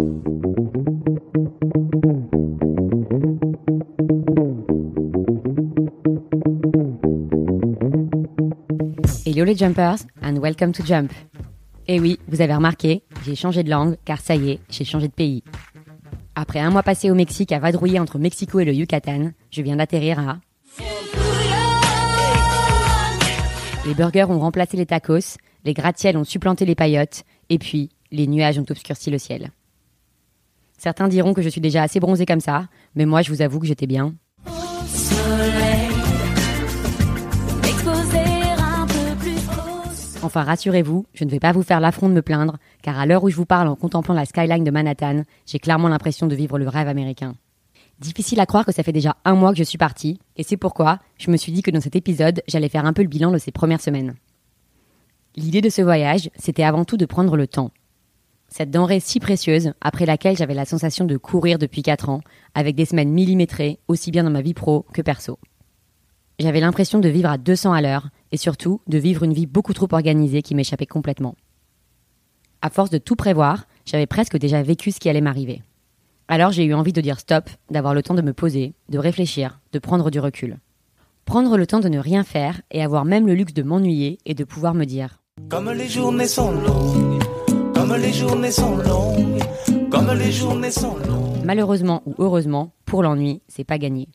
Hello les jumpers and welcome to Jump. Et eh oui, vous avez remarqué, j'ai changé de langue car ça y est, j'ai changé de pays. Après un mois passé au Mexique à vadrouiller entre Mexico et le Yucatan, je viens d'atterrir à... Les burgers ont remplacé les tacos, les gratte-ciels ont supplanté les paillotes, et puis les nuages ont obscurci le ciel. Certains diront que je suis déjà assez bronzé comme ça, mais moi je vous avoue que j'étais bien. Enfin, rassurez-vous, je ne vais pas vous faire l'affront de me plaindre, car à l'heure où je vous parle en contemplant la skyline de Manhattan, j'ai clairement l'impression de vivre le rêve américain. Difficile à croire que ça fait déjà un mois que je suis partie, et c'est pourquoi je me suis dit que dans cet épisode, j'allais faire un peu le bilan de ces premières semaines. L'idée de ce voyage, c'était avant tout de prendre le temps. Cette denrée si précieuse, après laquelle j'avais la sensation de courir depuis 4 ans, avec des semaines millimétrées, aussi bien dans ma vie pro que perso. J'avais l'impression de vivre à 200 à l'heure, et surtout de vivre une vie beaucoup trop organisée qui m'échappait complètement. À force de tout prévoir, j'avais presque déjà vécu ce qui allait m'arriver. Alors j'ai eu envie de dire stop, d'avoir le temps de me poser, de réfléchir, de prendre du recul. Prendre le temps de ne rien faire et avoir même le luxe de m'ennuyer et de pouvoir me dire Comme les journées sont longues, comme les journées sont longues, comme les journées sont longues. Malheureusement ou heureusement, pour l'ennui, c'est pas gagné.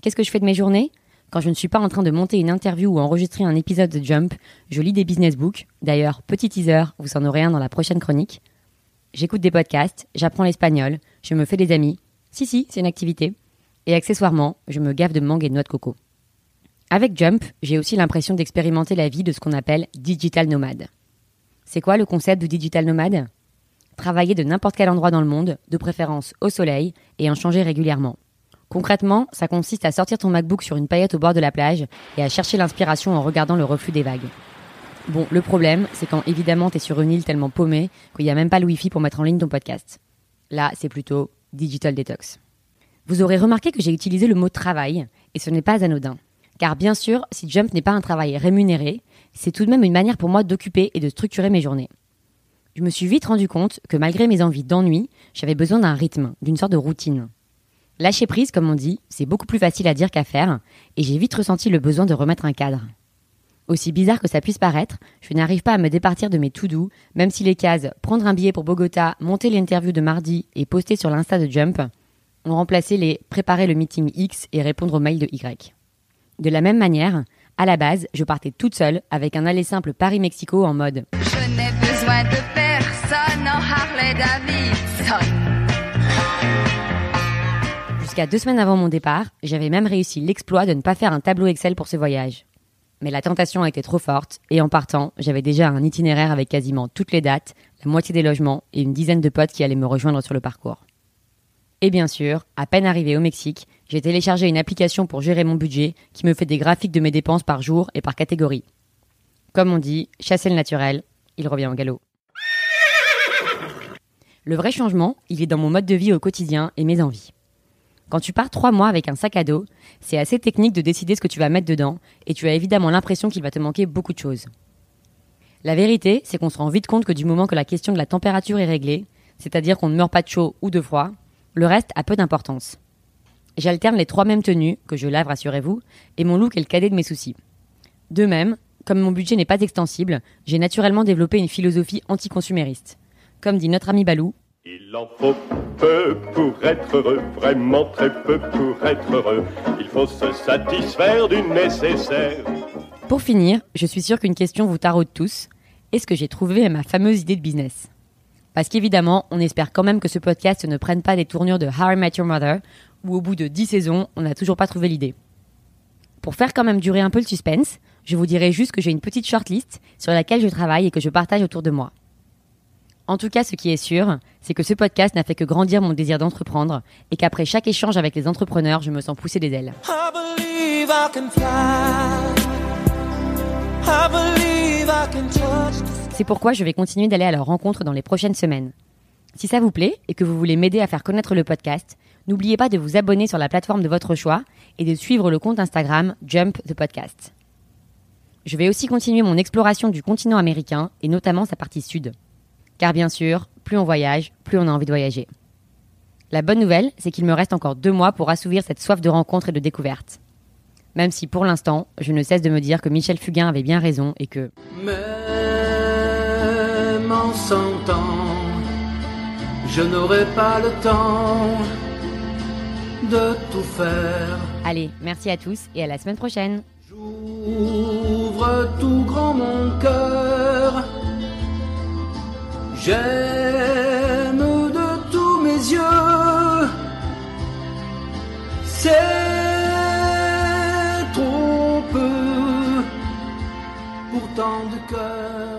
Qu'est-ce que je fais de mes journées? Quand je ne suis pas en train de monter une interview ou enregistrer un épisode de Jump, je lis des business books. D'ailleurs, petit teaser, vous en aurez un dans la prochaine chronique. J'écoute des podcasts, j'apprends l'espagnol, je me fais des amis. Si, si, c'est une activité. Et accessoirement, je me gave de mangue et de noix de coco. Avec Jump, j'ai aussi l'impression d'expérimenter la vie de ce qu'on appelle digital nomade. C'est quoi le concept de digital nomade? Travailler de n'importe quel endroit dans le monde, de préférence au soleil, et en changer régulièrement. Concrètement, ça consiste à sortir ton MacBook sur une paillette au bord de la plage et à chercher l'inspiration en regardant le reflux des vagues. Bon, le problème, c'est quand évidemment t'es sur une île tellement paumée qu'il n'y a même pas le Wi-Fi pour mettre en ligne ton podcast. Là, c'est plutôt digital detox. Vous aurez remarqué que j'ai utilisé le mot travail, et ce n'est pas anodin. Car bien sûr, si Jump n'est pas un travail rémunéré, c'est tout de même une manière pour moi d'occuper et de structurer mes journées. Je me suis vite rendu compte que malgré mes envies d'ennui, j'avais besoin d'un rythme, d'une sorte de routine. Lâcher prise, comme on dit, c'est beaucoup plus facile à dire qu'à faire, et j'ai vite ressenti le besoin de remettre un cadre. Aussi bizarre que ça puisse paraître, je n'arrive pas à me départir de mes tout doux, même si les cases prendre un billet pour Bogota, monter l'interview de mardi et poster sur l'insta de Jump ont remplacé les préparer le meeting X et répondre au mail de Y. De la même manière, à la base, je partais toute seule avec un aller simple Paris-Mexico en mode Je n'ai besoin de personne en Harley Davidson. Jusqu'à deux semaines avant mon départ, j'avais même réussi l'exploit de ne pas faire un tableau Excel pour ce voyage. Mais la tentation a été trop forte, et en partant, j'avais déjà un itinéraire avec quasiment toutes les dates, la moitié des logements et une dizaine de potes qui allaient me rejoindre sur le parcours. Et bien sûr, à peine arrivé au Mexique, j'ai téléchargé une application pour gérer mon budget qui me fait des graphiques de mes dépenses par jour et par catégorie. Comme on dit, chasser le naturel, il revient au galop. Le vrai changement, il est dans mon mode de vie au quotidien et mes envies. Quand tu pars trois mois avec un sac à dos, c'est assez technique de décider ce que tu vas mettre dedans, et tu as évidemment l'impression qu'il va te manquer beaucoup de choses. La vérité, c'est qu'on se rend vite compte que du moment que la question de la température est réglée, c'est-à-dire qu'on ne meurt pas de chaud ou de froid, le reste a peu d'importance. J'alterne les trois mêmes tenues, que je lave, rassurez-vous, et mon look est le cadet de mes soucis. De même, comme mon budget n'est pas extensible, j'ai naturellement développé une philosophie anticonsumériste. Comme dit notre ami Balou, il en faut peu pour être heureux, vraiment très peu pour être heureux. Il faut se satisfaire du nécessaire. Pour finir, je suis sûre qu'une question vous taraude tous. Est-ce que j'ai trouvé ma fameuse idée de business? Parce qu'évidemment, on espère quand même que ce podcast ne prenne pas des tournures de Harry Met Your Mother, où au bout de 10 saisons, on n'a toujours pas trouvé l'idée. Pour faire quand même durer un peu le suspense, je vous dirai juste que j'ai une petite shortlist sur laquelle je travaille et que je partage autour de moi. En tout cas, ce qui est sûr, c'est que ce podcast n'a fait que grandir mon désir d'entreprendre et qu'après chaque échange avec les entrepreneurs, je me sens pousser des ailes. C'est pourquoi je vais continuer d'aller à leur rencontre dans les prochaines semaines. Si ça vous plaît et que vous voulez m'aider à faire connaître le podcast, n'oubliez pas de vous abonner sur la plateforme de votre choix et de suivre le compte Instagram Jump the Podcast. Je vais aussi continuer mon exploration du continent américain et notamment sa partie sud. Car bien sûr, plus on voyage, plus on a envie de voyager. La bonne nouvelle, c'est qu'il me reste encore deux mois pour assouvir cette soif de rencontre et de découverte. Même si pour l'instant, je ne cesse de me dire que Michel Fugain avait bien raison et que... cent ans, je n'aurai pas le temps de tout faire. Allez, merci à tous et à la semaine prochaine. J'ouvre tout grand mon cœur. J'aime de tous mes yeux. C'est trop peu. Pourtant de cœur.